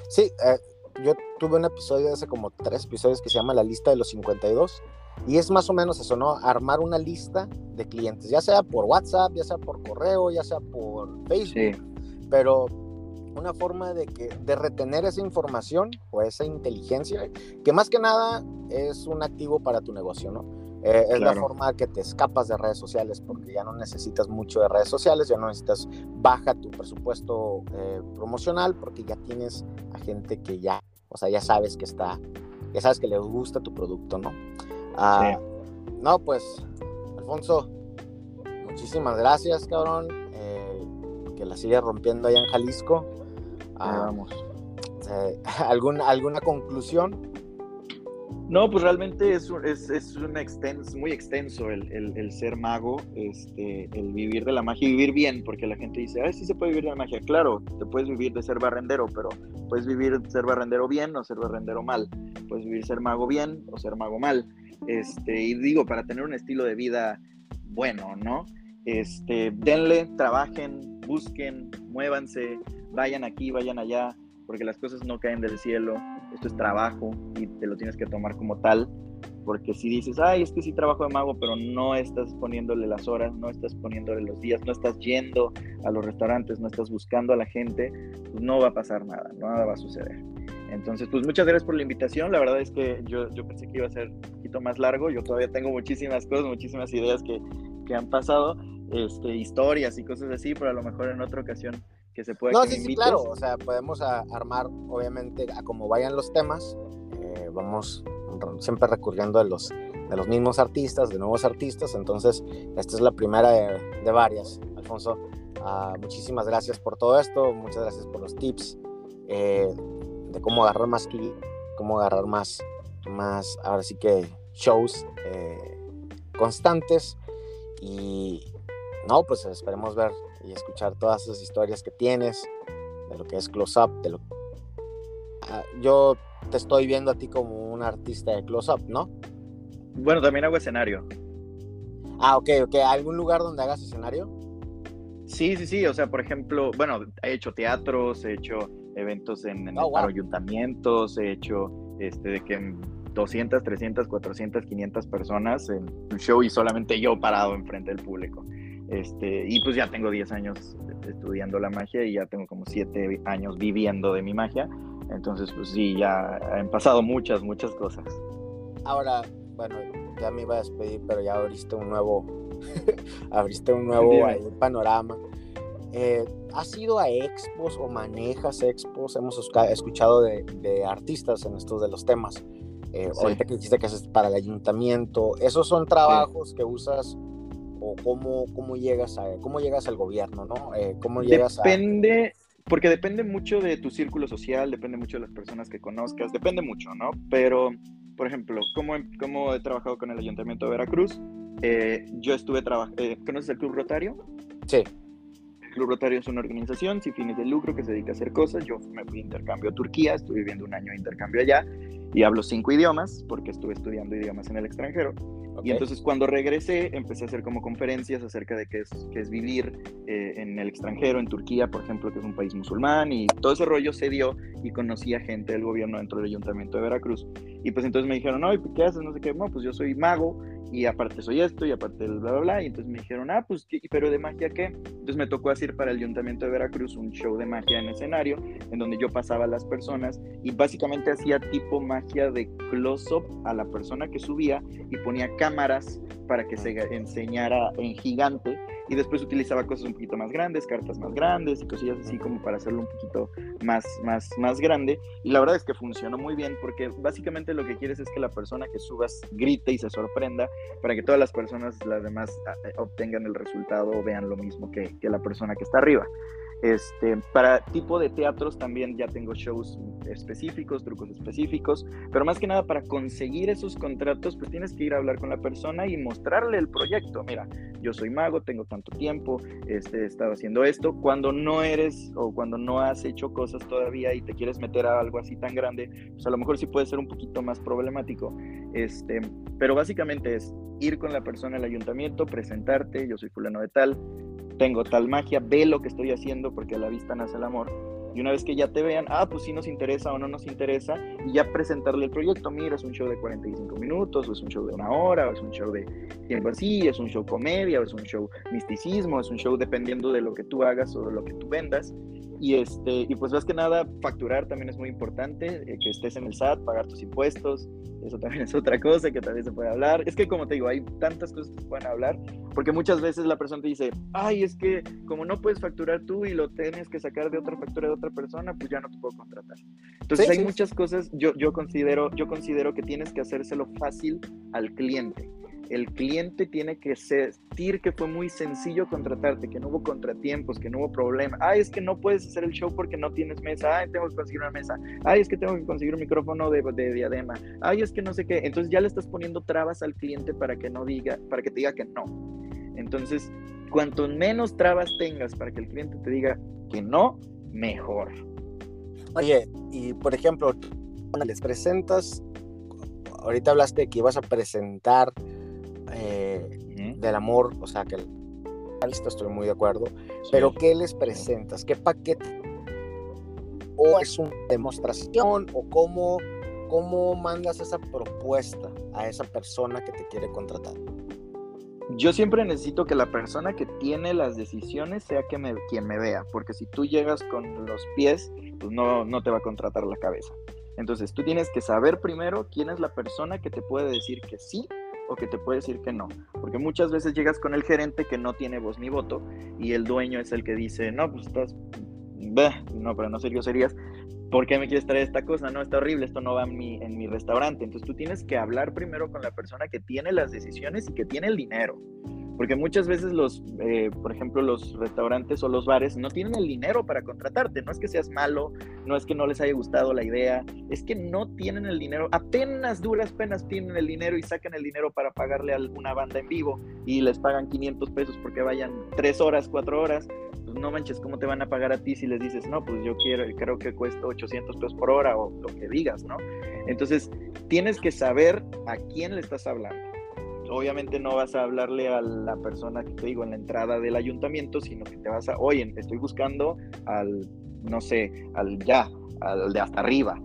Sí, eh, yo tuve un episodio hace como tres episodios que se llama La lista de los 52, y es más o menos eso, ¿no? Armar una lista de clientes, ya sea por WhatsApp, ya sea por correo, ya sea por Facebook, pero una forma de, que, de retener esa información o esa inteligencia, que más que nada es un activo para tu negocio, ¿no? Eh, es la forma que te escapas de redes sociales porque ya no necesitas mucho de redes sociales, ya no necesitas baja tu presupuesto eh, promocional porque ya tienes a gente que ya, o sea, ya sabes que está, ya sabes que le gusta tu producto, ¿no? Ah, no, pues, Alfonso, muchísimas gracias, cabrón. Eh, que la sigue rompiendo allá en Jalisco. Ah, vamos. ¿Alguna conclusión? No, pues realmente es, es, es un extenso, muy extenso el, el, ser mago, este, el vivir de la magia y vivir bien, porque la gente dice, ah, sí se puede vivir de la magia. Claro, te puedes vivir de ser barrendero, pero puedes vivir ser barrendero bien o ser barrendero mal. Puedes vivir ser mago bien o ser mago mal. Este, y digo, para tener un estilo de vida bueno, ¿no? Este, denle, trabajen, busquen, muévanse, vayan aquí, vayan allá, porque las cosas no caen del cielo, esto es trabajo y te lo tienes que tomar como tal, porque si dices, ay, es que sí trabajo de mago, pero no estás poniéndole las horas, no estás poniéndole los días, no estás yendo a los restaurantes, no estás buscando a la gente, pues no va a pasar nada, nada va a suceder. Entonces, pues muchas gracias por la invitación. La verdad es que yo, yo pensé que iba a ser un poquito más largo. Yo todavía tengo muchísimas cosas, muchísimas ideas que, que han pasado, este, historias y cosas así, pero a lo mejor en otra ocasión que se puede. No, sí, sí, claro. O sea, podemos armar, obviamente, a como vayan los temas. Eh, vamos siempre recurriendo a los, de los mismos artistas, de nuevos artistas. Entonces, esta es la primera de, varias. Alfonso, ah, muchísimas gracias por todo esto. Muchas gracias por los tips eh, de cómo agarrar más cómo agarrar más, más, ahora sí que shows eh, constantes. Y no, pues esperemos ver y escuchar todas esas historias que tienes, de lo que es Close Up, de lo ah, yo te estoy viendo a ti como un artista de Close Up, ¿no? Bueno, también hago escenario. Ah, ok, ok. ¿Algún lugar donde hagas escenario? Sí, sí, sí. O sea, por ejemplo, bueno, he hecho teatros, he hecho eventos en, Oh, wow. ayuntamientos, he hecho este, de que 200, 300, 400, 500 personas en un show y solamente yo parado enfrente del público. Este, y pues ya tengo 10 años estudiando la magia y ya tengo como 7 años viviendo de mi magia. Entonces, pues sí, ya han pasado muchas, muchas cosas. Ahora, bueno, ya me iba a despedir, pero ya abriste un nuevo, abriste un nuevo ahí, panorama. Eh, ¿Has ido a expos o manejas expos? Hemos escuchado de, de artistas en estos de los temas. Eh, Sí. Ahorita que dijiste que haces para el ayuntamiento, ¿esos son trabajos que usas o cómo, cómo llegas a cómo llegas al gobierno, no? Eh, ¿Cómo llegas a Depende, porque depende mucho de tu círculo social, depende mucho de las personas que conozcas, depende mucho, ¿no? Pero, por ejemplo, ¿cómo, he- cómo he trabajado con el Ayuntamiento de Veracruz? Eh, yo estuve trabajando, ¿conoces el Club Rotario? Sí. El Club Rotario es una organización sin fines de lucro que se dedica a hacer cosas. Yo me fui de intercambio a Turquía, estuve viviendo un año de intercambio allá y hablo cinco idiomas porque estuve estudiando idiomas en el extranjero. Ok. Y entonces cuando regresé empecé a hacer como conferencias acerca de qué es, qué es vivir eh, en el extranjero, en Turquía, por ejemplo, que es un país musulmán, y todo ese rollo se dio y conocí a gente del gobierno dentro del ayuntamiento de Veracruz. Y pues entonces me dijeron, no, ¿y qué haces? No sé qué, no, pues yo soy mago y aparte soy esto y aparte el bla, bla, bla. Y entonces me dijeron, ah, pues, ¿qué- ¿pero de magia qué? Entonces me tocó hacer para el ayuntamiento de Veracruz un show de magia en escenario, en donde yo pasaba a las personas y básicamente hacía tipo magia de close-up a la persona que subía y ponía cámaras para que se enseñara en gigante y después utilizaba cosas un poquito más grandes, cartas más grandes y cosillas así como para hacerlo un poquito más, más, más grande. Y la verdad es que funcionó muy bien porque básicamente lo que quieres es que la persona que subas grite y se sorprenda para que todas las personas, las demás, a- obtengan el resultado o vean lo mismo que, que la persona que está arriba. Este, para tipo de teatros también ya tengo shows específicos, trucos específicos, pero más que nada para conseguir esos contratos, pues tienes que ir a hablar con la persona y mostrarle el proyecto. Mira, yo soy mago, tengo tanto tiempo, este, he estado haciendo esto. Cuando no eres o cuando no has hecho cosas todavía y te quieres meter a algo así tan grande, pues a lo mejor sí puede ser un poquito más problemático. Este, pero básicamente es ir con la persona al ayuntamiento, presentarte, yo soy fulano de tal, tengo tal magia, ve lo que estoy haciendo porque a la vista nace el amor. Y una vez que ya te vean, ah, pues sí nos interesa o no nos interesa, y ya presentarle el proyecto, mira, es un show de 45 minutos, o es un show de una hora, o es un show de tiempo así, es un show comedia, o es un show misticismo, es un show dependiendo de lo que tú hagas o de lo que tú vendas. Y, este, y pues más que nada, facturar también es muy importante, eh, que estés en el SAT, pagar tus impuestos, eso también es otra cosa que también se puede hablar. Es que como te digo, hay tantas cosas que se pueden hablar, porque muchas veces la persona te dice, ay, es que como no puedes facturar tú y lo tienes que sacar de otra factura de otra persona, pues ya no te puedo contratar. Entonces Sí, hay sí. muchas cosas, yo, yo, considero, yo considero que tienes que hacérselo fácil al cliente. El cliente tiene que sentir que fue muy sencillo contratarte, que no hubo contratiempos, que no hubo problema. Ay, es que no puedes hacer el show porque no tienes mesa. Ay, tengo que conseguir una mesa. Ay, es que tengo que conseguir un micrófono de, de diadema. Ay, es que no sé qué. Entonces ya le estás poniendo trabas al cliente para que no diga, para que te diga que no. Entonces, cuanto menos trabas tengas para que el cliente te diga que no, mejor. Oye, y por ejemplo, les presentas, ahorita hablaste de que ibas a presentar eh, del amor, o sea, que esto estoy muy de acuerdo, pero ¿qué les presentas? ¿Qué paquete? ¿O es una demostración? ¿O cómo, cómo mandas esa propuesta a esa persona que te quiere contratar? Yo siempre necesito que la persona que tiene las decisiones sea que me, quien me vea, porque si tú llegas con los pies, pues no, no te va a contratar la cabeza. Entonces tú tienes que saber primero quién es la persona que te puede decir que sí o que te puede decir que no. Porque muchas veces llegas con el gerente que no tiene voz ni voto y el dueño es el que dice, no, pues estás, bah, no, pero no serio serías, ¿por qué me quieres traer esta cosa? No, está horrible, esto no va en mi, en mi restaurante. Entonces tú tienes que hablar primero con la persona que tiene las decisiones y que tiene el dinero. Porque muchas veces los, eh, por ejemplo, los restaurantes o los bares no tienen el dinero para contratarte. No es que seas malo, no es que no les haya gustado la idea, es que no tienen el dinero. Apenas duras penas tienen el dinero y sacan el dinero para pagarle a alguna banda en vivo y les pagan 500 pesos porque vayan 3 horas, 4 horas. Pues no manches, ¿cómo te van a pagar a ti si les dices, no, pues yo quiero, creo que cuesta 800 pesos por hora o lo que digas, ¿no? Entonces, tienes que saber a quién le estás hablando obviamente no vas a hablarle a la persona que te digo en la entrada del ayuntamiento, sino que te vas a, oye, estoy buscando al no sé, al ya, al de hasta arriba.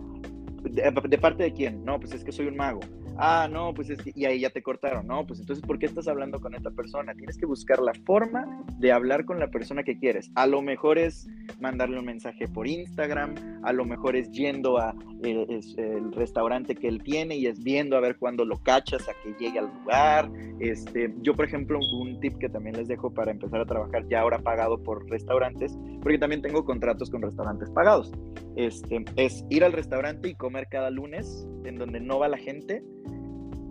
¿De, parte de quién? No, pues es que soy un mago. Ah, no, pues es que, y ahí ya te cortaron. No, pues entonces, ¿por qué estás hablando con esta persona? Tienes que buscar la forma de hablar con la persona que quieres. A lo mejor es mandarle un mensaje por Instagram, a lo mejor es yendo a eh, restaurante que él tiene y es viendo a ver cuándo lo cachas a que llegue al lugar. Este, yo, por ejemplo, un tip que también les dejo para empezar a trabajar ya ahora pagado por restaurantes, porque también tengo contratos con restaurantes pagados. Este, es ir al restaurante y comer cada lunes en donde no va la gente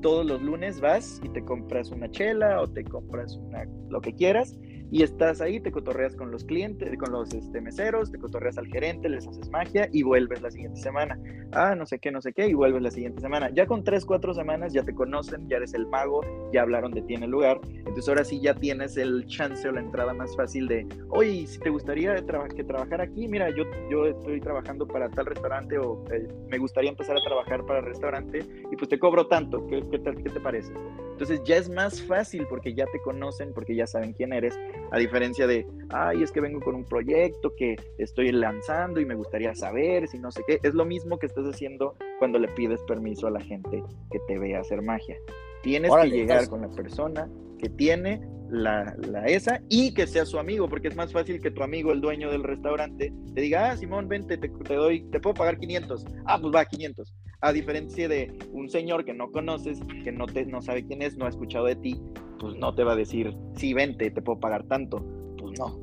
todos los lunes vas y te compras una chela o te compras una, lo que quieras y estás ahí, te cotorreas con los clientes, con los este, meseros, te cotorreas al gerente, les haces magia y vuelves la siguiente semana. Ah, no sé qué, no sé qué, y vuelves la siguiente semana. Ya con tres, cuatro semanas ya te conocen, ya eres el mago, ya hablaron de ti en el lugar. Entonces ahora sí ya tienes el chance o la entrada más fácil de, oye, si te gustaría que trabajar aquí, mira, yo, yo estoy trabajando para tal restaurante o eh, me gustaría empezar a trabajar para el restaurante y pues te cobro tanto, ¿qué, qué, qué te parece? Entonces ya es más fácil porque ya te conocen, porque ya saben quién eres a diferencia de, ay, es que vengo con un proyecto que estoy lanzando y me gustaría saber si no sé qué. Es lo mismo que estás haciendo cuando le pides permiso a la gente que te vea hacer magia. Tienes que llegar con la persona que tiene la, esa y que sea su amigo, porque es más fácil que tu amigo, el dueño del restaurante, te diga, ah, Simón, vente, te, te doy, te puedo pagar 500. Ah, pues va, 500. A diferencia de un señor que no conoces, que no, te, no sabe quién es, no ha escuchado de ti, pues no te va a decir, sí, vente, te puedo pagar tanto. Pues no.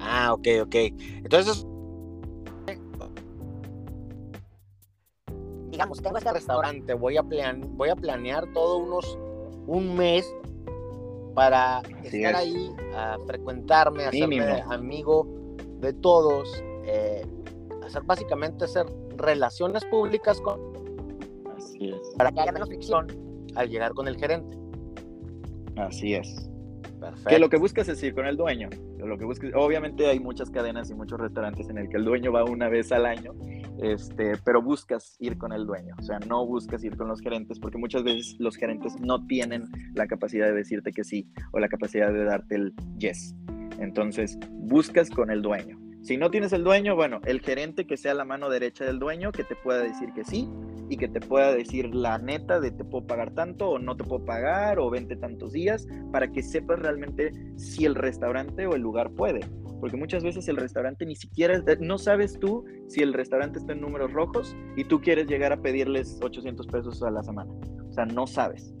Ah, ok, ok. Entonces, digamos, tengo este restaurante, voy a, plan, voy a planear todo unos un mes para estar ahí, a frecuentarme, a ser amigo de todos, eh, hacer básicamente hacer relaciones públicas con Así es. para que haya menos fricción al llegar con el gerente. Así es. Perfecto. Que lo que buscas es ir con el dueño. Lo que buscas, obviamente hay muchas cadenas y muchos restaurantes en el que el dueño va una vez al año, este, pero buscas ir con el dueño. O sea, no buscas ir con los gerentes porque muchas veces los gerentes no tienen la capacidad de decirte que sí o la capacidad de darte el yes. Entonces, buscas con el dueño. Si no tienes el dueño, bueno, el gerente que sea la mano derecha del dueño, que te pueda decir que sí y que te pueda decir la neta de te puedo pagar tanto o no te puedo pagar o vente tantos días para que sepas realmente si el restaurante o el lugar puede. Porque muchas veces el restaurante ni siquiera, eh, no sabes tú si el restaurante está en números rojos y tú quieres llegar a pedirles 800 pesos a la semana. O sea, no sabes.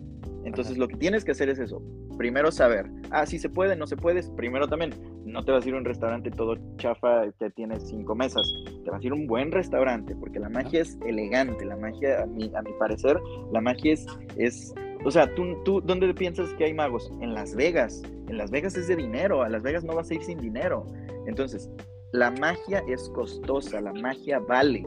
Entonces lo que tienes que hacer es eso. Primero saber, ah, si se puede, no se puede. Primero también, no te vas a ir a un restaurante todo chafa que tiene cinco mesas. Te vas a ir a un buen restaurante porque la magia es elegante. La magia, a mi, a mi parecer, la magia es, es o sea, ¿tú, ¿tú dónde piensas que hay magos? En Las Vegas. En Las Vegas es de dinero. A Las Vegas no vas a ir sin dinero. Entonces, la magia es costosa, la magia vale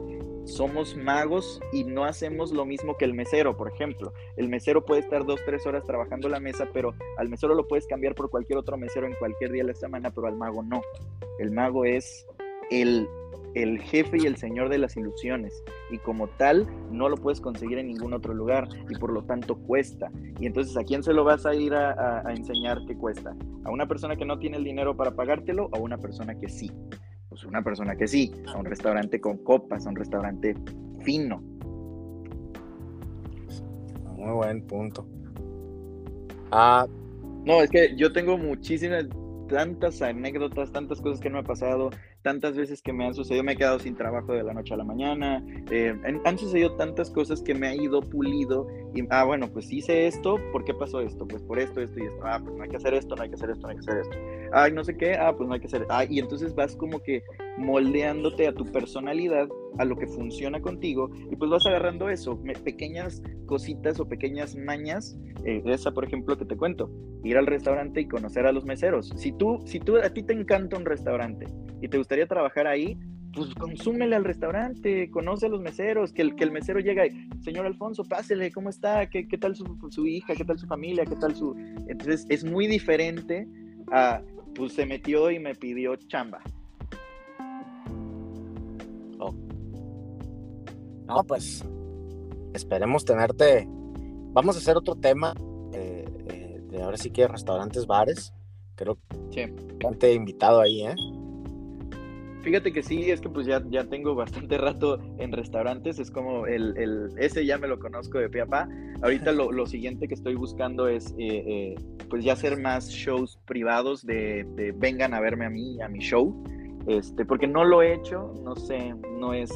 somos magos y no hacemos lo mismo que el mesero, por ejemplo. El mesero puede estar dos, tres horas trabajando la mesa, pero al mesero lo puedes cambiar por cualquier otro mesero en cualquier día de la semana, pero al mago no. El mago es el, el jefe y el señor de las ilusiones y como tal no lo puedes conseguir en ningún otro lugar y por lo tanto cuesta. Y entonces, ¿a quién se lo vas a ir a, a enseñar que cuesta? ¿A una persona que no tiene el dinero para pagártelo o a una persona que sí? Pues, una persona que sí, a un restaurante con copas, a un restaurante fino. Muy buen punto. Ah, no, es que yo tengo muchísimas, tantas anécdotas, tantas cosas que no he pasado, tantas veces que me han sucedido, me he quedado sin trabajo de la noche a la mañana, eh, han, sucedido tantas cosas que me ha ido pulido y, ah, bueno, pues hice esto, ¿por qué pasó esto? Pues por esto, esto y esto, ah, pues no hay que hacer esto, no hay que hacer esto, no hay que hacer esto, ay, no sé qué, ah, pues no hay que hacer, ah, y entonces vas como que moldeándote a tu personalidad, a lo que funciona contigo, y pues vas agarrando eso, pequeñas cositas o pequeñas mañas, eh, esa por ejemplo que te cuento, ir al restaurante y conocer a los meseros. Si tú, si tú, a ti te encanta un restaurante y te gustaría trabajar ahí, pues consúmele al restaurante, conoce a los meseros, que el, que el mesero llega y, señor Alfonso, pásele, ¿cómo está? ¿Qué, qué tal su, su, hija? ¿Qué tal su familia? ¿Qué tal su...? Entonces es muy diferente a, pues se metió y me pidió chamba. Oh. No, pues esperemos tenerte. Vamos a hacer otro tema eh, eh, de ahora sí que restaurantes, bares. Creo que sí. gente invitado ahí, ¿eh? Fíjate que sí, es que pues ya, ya tengo bastante rato en restaurantes, es como el, el ese ya me lo conozco de piapa. Ahorita lo, lo, siguiente que estoy buscando es eh, eh, pues ya hacer más shows privados de, de, vengan a verme a mí, a mi show, este, porque no lo he hecho, no sé, no es,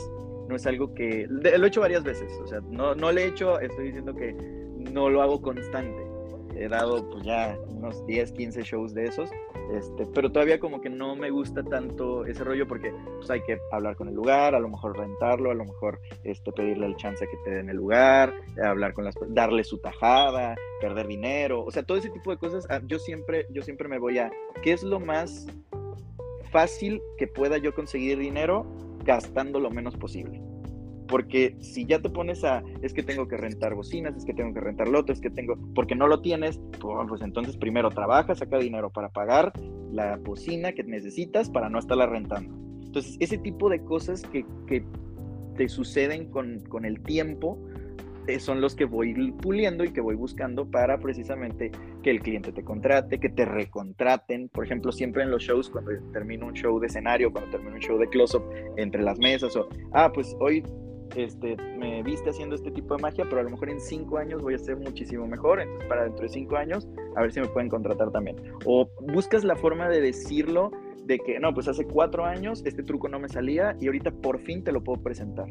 no es algo que, lo he hecho varias veces, o sea, no, no lo he hecho, estoy diciendo que no lo hago constante he dado pues ya unos 10, 15 shows de esos, este, pero todavía como que no me gusta tanto ese rollo porque pues hay que hablar con el lugar, a lo mejor rentarlo, a lo mejor este, pedirle el chance que te den el lugar, hablar con las darle su tajada, perder dinero, o sea, todo ese tipo de cosas, ah, yo siempre, yo siempre me voy a, ¿qué es lo más fácil que pueda yo conseguir dinero gastando lo menos posible? Porque si ya te pones a, es que tengo que rentar bocinas, es que tengo que rentar lotes, es que tengo, porque no lo tienes, pues, pues entonces primero trabaja, saca dinero para pagar la bocina que necesitas para no estarla rentando. Entonces, ese tipo de cosas que, que te suceden con, con el tiempo, eh, son los que voy puliendo y que voy buscando para precisamente que el cliente te contrate, que te recontraten. Por ejemplo, siempre en los shows, cuando termino un show de escenario, cuando termino un show de close-up entre las mesas, o, ah, pues hoy este, me viste haciendo este tipo de magia, pero a lo mejor en cinco años voy a ser muchísimo mejor, entonces para dentro de cinco años a ver si me pueden contratar también. O buscas la forma de decirlo de que, no, pues hace cuatro años este truco no me salía y ahorita por fin te lo puedo presentar.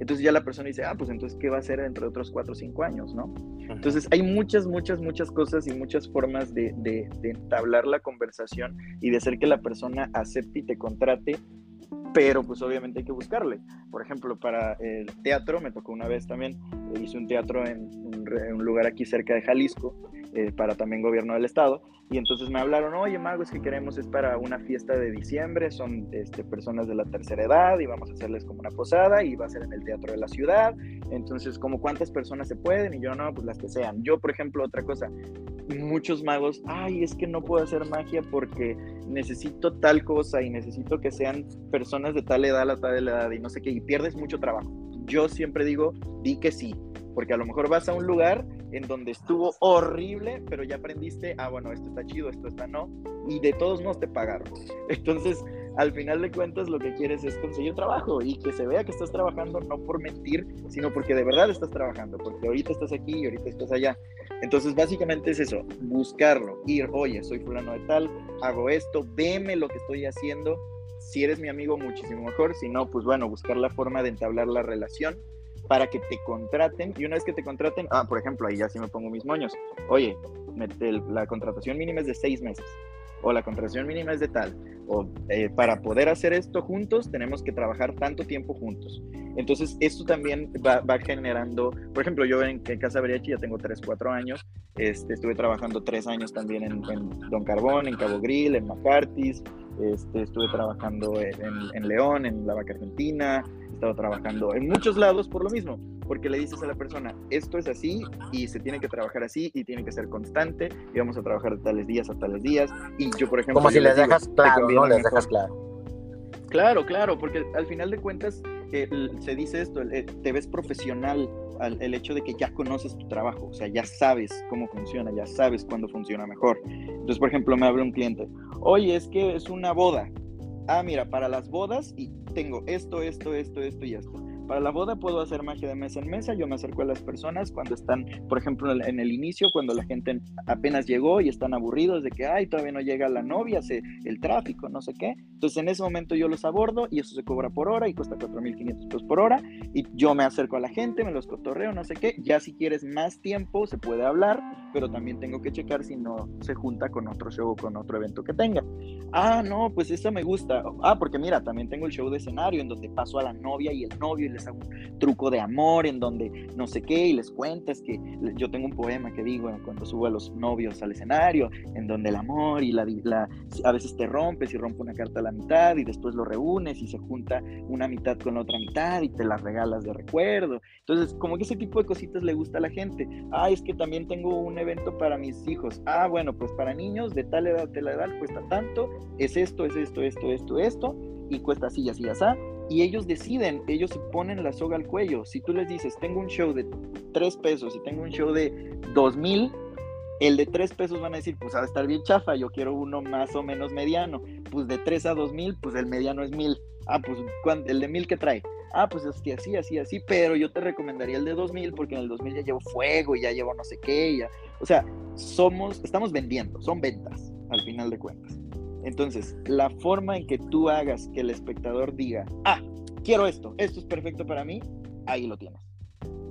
Entonces ya la persona dice, ah, pues entonces, ¿qué va a hacer dentro de otros cuatro o cinco años, no? Entonces hay muchas, muchas, muchas cosas y muchas formas de, de, de entablar la conversación y de hacer que la persona acepte y te contrate pero pues obviamente hay que buscarle. Por ejemplo, para el teatro, me tocó una vez también, hice un teatro en un, lugar aquí cerca de Jalisco, eh, para también gobierno del estado, y entonces me hablaron, oye Mago, es que queremos, es para una fiesta de diciembre, son este, personas de la tercera edad y vamos a hacerles como una posada y va a ser en el teatro de la ciudad, entonces como cuántas personas se pueden y yo no, pues las que sean. Yo, por ejemplo, otra cosa, muchos magos, ay, es que no puedo hacer magia porque necesito tal cosa y necesito que sean personas de tal edad a tal edad y no sé qué, y pierdes mucho trabajo. Yo siempre digo, di que sí, porque a lo mejor vas a un lugar en donde estuvo horrible, pero ya aprendiste, ah, bueno, esto está chido, esto está no, y de todos modos te pagaron. Entonces, al final de cuentas, lo que quieres es conseguir trabajo y que se vea que estás trabajando no por mentir, sino porque de verdad estás trabajando, porque ahorita estás aquí y ahorita estás allá. Entonces, básicamente es eso, buscarlo, ir, oye, soy fulano de tal, hago esto, veme lo que estoy haciendo. Si eres mi amigo, muchísimo mejor. Si no, pues bueno, buscar la forma de entablar la relación para que te contraten y una vez que te contraten, ah, por ejemplo, ahí ya sí me pongo mis moños, oye, la contratación mínima es de seis meses o la contratación mínima es de tal, o eh, para poder hacer esto juntos tenemos que trabajar tanto tiempo juntos. Entonces, esto también va, generando, por ejemplo, yo en, Casa Beriachi ya tengo 3, 4 años, este, estuve trabajando 3 años también en, Don Carbón, en Cabo Grill, en McCarthy's, este, estuve trabajando en, en León, en la Vaca Argentina, estado trabajando en muchos lados por lo mismo, porque le dices a la persona, esto es así y se tiene que trabajar así y tiene que ser constante y vamos a trabajar de tales días a tales días. Y yo, por ejemplo... Como si les dejas claro, ¿no? Les dejas claro. Claro, claro, porque al final de cuentas se dice esto, te ves profesional al, el hecho de que ya conoces tu trabajo, o sea, ya sabes cómo funciona, ya sabes cuándo funciona mejor. Entonces, por ejemplo, me habla un cliente, oye, es que es una boda, ah, mira, para las bodas y tengo esto, esto, esto, esto y esto. Para la boda puedo hacer magia de mesa en mesa, yo me acerco a las personas cuando están, por ejemplo, en el inicio, cuando la gente apenas llegó y están aburridos de que, ay, todavía no llega la novia, se, el tráfico, no sé qué. Entonces en ese momento yo los abordo y eso se cobra por hora y cuesta 4.500 pesos por hora y yo me acerco a la gente, me los cotorreo, no sé qué. Ya si quieres más tiempo se puede hablar, pero también tengo que checar si no se junta con otro show o con otro evento que tenga. Ah, no, pues eso me gusta. Ah, porque mira, también tengo el show de escenario en donde paso a la novia y el novio y les hago un truco de amor en donde no sé qué y les cuentas que yo tengo un poema que digo cuando subo a los novios al escenario, en donde el amor y la, la a veces te rompes y rompe una carta a la mitad y después lo reúnes y se junta una mitad con la otra mitad y te la regalas de recuerdo. Entonces, como que ese tipo de cositas le gusta a la gente. Ah, es que también tengo un evento para mis hijos. Ah, bueno, pues para niños de tal edad, de la edad cuesta tanto, es esto, es esto, esto, esto, esto, y cuesta así, así, así y ellos deciden, ellos se ponen la soga al cuello. Si tú les dices, tengo un show de tres pesos y tengo un show de dos mil, El de 3 pesos van a decir, pues va a estar bien chafa, yo quiero uno más o menos mediano. Pues de 3 a 2 mil, pues el mediano es mil. Ah, pues el de mil que trae. Ah, pues así, así, así, así, pero yo te recomendaría el de 2000 porque en el 2000 ya llevo fuego y ya llevo no sé qué. Ya. O sea, somos, estamos vendiendo, son ventas al final de cuentas. Entonces, la forma en que tú hagas que el espectador diga, ah, quiero esto, esto es perfecto para mí, ahí lo tienes.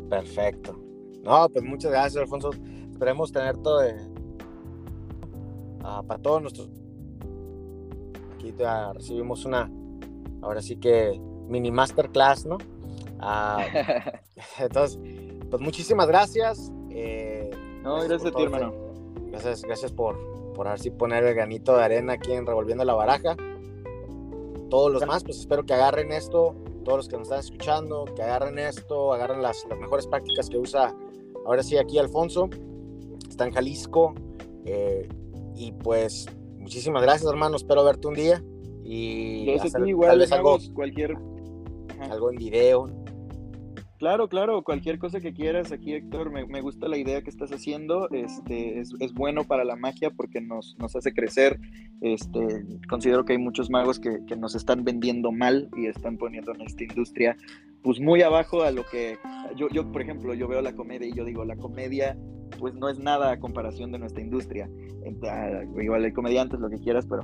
Perfecto. No, pues muchas gracias, Alfonso. Esperemos tener todo de, ah, para todos nuestros. Aquí ya recibimos una, ahora sí que mini masterclass, ¿no? Ah, entonces, pues muchísimas gracias. Eh, no, gracias, a ti, hermano. Gracias, gracias por, por así poner el granito de arena aquí en Revolviendo la Baraja. Todos los demás, pues espero que agarren esto, todos los que nos están escuchando, que agarren esto, agarren las, las mejores prácticas que usa ahora sí aquí Alfonso. Está en Jalisco. Eh, y pues muchísimas gracias, hermano. Espero verte un día. Y hacer, igual, tal vez algo, cualquier... algo en video, Claro, claro, cualquier cosa que quieras aquí, Héctor, me, me gusta la idea que estás haciendo, este, es, es, bueno para la magia porque nos, nos hace crecer, este, considero que hay muchos magos que, que, nos están vendiendo mal y están poniendo en esta industria pues muy abajo a lo que, yo, yo por ejemplo, yo veo la comedia y yo digo, la comedia pues no es nada a comparación de nuestra industria, igual hay comediantes, lo que quieras, pero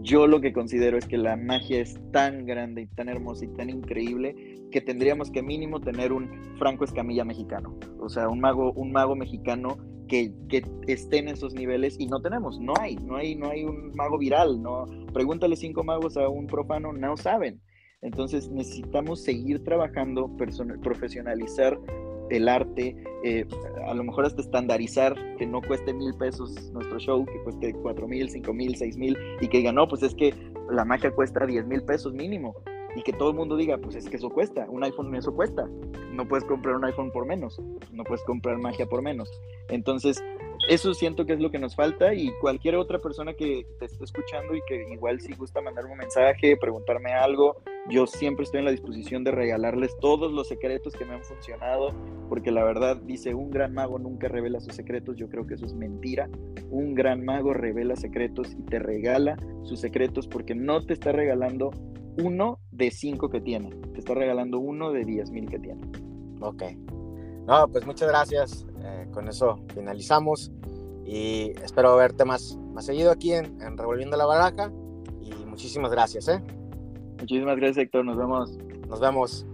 yo lo que considero es que la magia es tan grande y tan hermosa y tan increíble que tendríamos que mínimo tener un Franco Escamilla mexicano, o sea, un mago, un mago mexicano que, que, esté en esos niveles y no tenemos, no hay, no hay, no hay un mago viral, no, pregúntale cinco magos a un profano, no saben. Entonces necesitamos seguir trabajando, profesionalizar el arte, eh, a lo mejor hasta estandarizar que no cueste mil pesos nuestro show, que cueste cuatro mil, cinco mil, seis mil, y que digan, no, pues es que la magia cuesta diez mil pesos mínimo, y que todo el mundo diga, pues es que eso cuesta, un iPhone eso cuesta, no puedes comprar un iPhone por menos, no puedes comprar magia por menos. Entonces, eso siento que es lo que nos falta y cualquier otra persona que te esté escuchando y que igual si gusta mandarme un mensaje, preguntarme algo, yo siempre estoy en la disposición de regalarles todos los secretos que me han funcionado, porque la verdad dice, un gran mago nunca revela sus secretos, yo creo que eso es mentira. Un gran mago revela secretos y te regala sus secretos porque no te está regalando uno de cinco que tiene, te está regalando uno de diez mil que tiene. Ok. No, pues muchas gracias. Eh, con eso finalizamos y espero verte más, más seguido aquí en, en Revolviendo la Baraja y muchísimas gracias. ¿eh? Muchísimas gracias, Héctor. Nos vemos. Nos vemos.